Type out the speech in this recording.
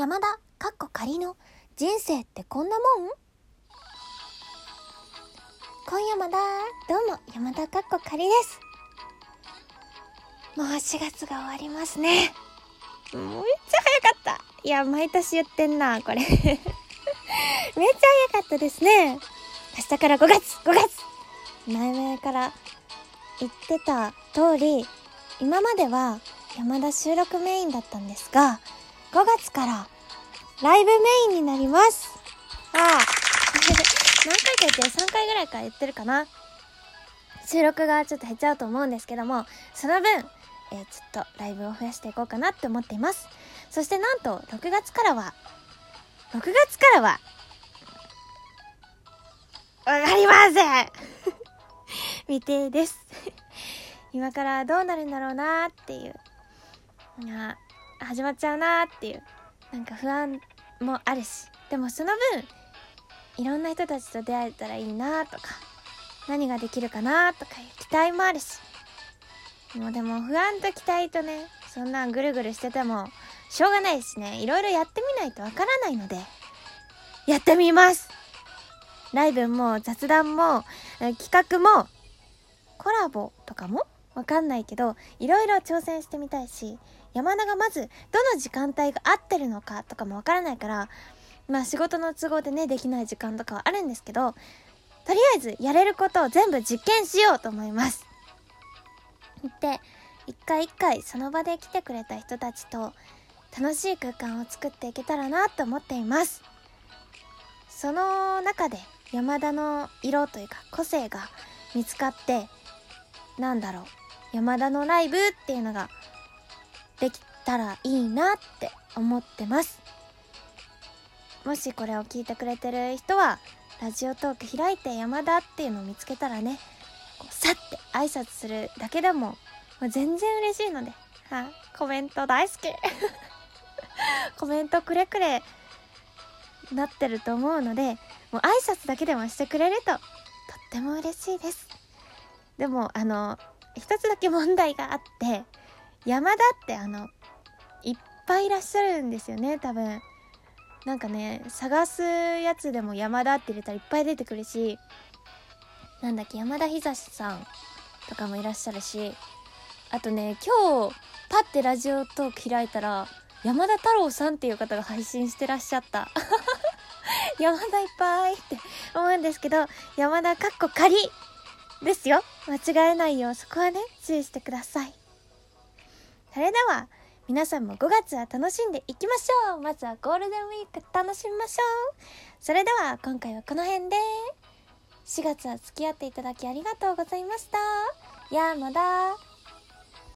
山田かっこ仮の人生ってこんなもん？今夜まだどうも山田かっこ仮です。もう4月が終わりますね。もうめっちゃ早かった。いや毎年言ってんなこれ。めっちゃ早かったですね。明日から5月5月。前々から言ってた通り今までは山田収録メインだったんですが5月からライブメインになります。ああ。何回か言ってる？3回ぐらいから言ってるかな。収録がちょっと減っちゃうと思うんですけどもその分、えー、ちょっとライブを増やしていこうかなって思っています。そしてなんと6月からは6月からはわかりません。未定です。今からどうなるんだろうなっていう。始まっちゃうなっていう。なんか不安もあるし。でもその分いろんな人たちと出会えたらいいなとか何ができるかなとかいう期待もあるし。もうでも不安と期待とねそんなんぐるぐるしててもしょうがないしね。いろいろやってみないとわからないのでやってみます。ライブも雑談も企画もコラボとかもわかんないけどいろいろ挑戦してみたいし山田がまずどの時間帯が合ってるのかとかもわからないからまあ仕事の都合でねできない時間とかはあるんですけどとりあえずやれることを全部実験しようと思います。で一回一回その場で来てくれた人たちと楽しい空間を作っていけたらなと思っています。その中で山田の色というか個性が見つかってなんだろう。山田のライブっていうのができたらいいなって思ってます。もしこれを聞いてくれてる人はラジオトーク開いて山田っていうのを見つけたらねさって挨拶するだけでももう全然嬉しいので、はあ、コメント大好き。コメントくれくれなってると思うのでもう挨拶だけでもしてくれるととっても嬉しいです。でもあの一つだけ問題があって山田ってあのいっぱいいらっしゃるんですよね多分。なんかね探すやつでも山田って入れたらいっぱい出てくるしなんだっけ山田久志さんとかもいらっしゃるしあとね今日パッてラジオトーク開いたら山田太郎さんっていう方が配信してらっしゃった。山田いっぱいって思うんですけど山田かっこ仮。ですよ。間違えないようそこはね注意してください。それでは皆さんも5月は楽しんでいきましょう。まずはゴールデンウィーク楽しみましょう。それでは今回はこの辺で。4月は付き合っていただきありがとうございました。やまだ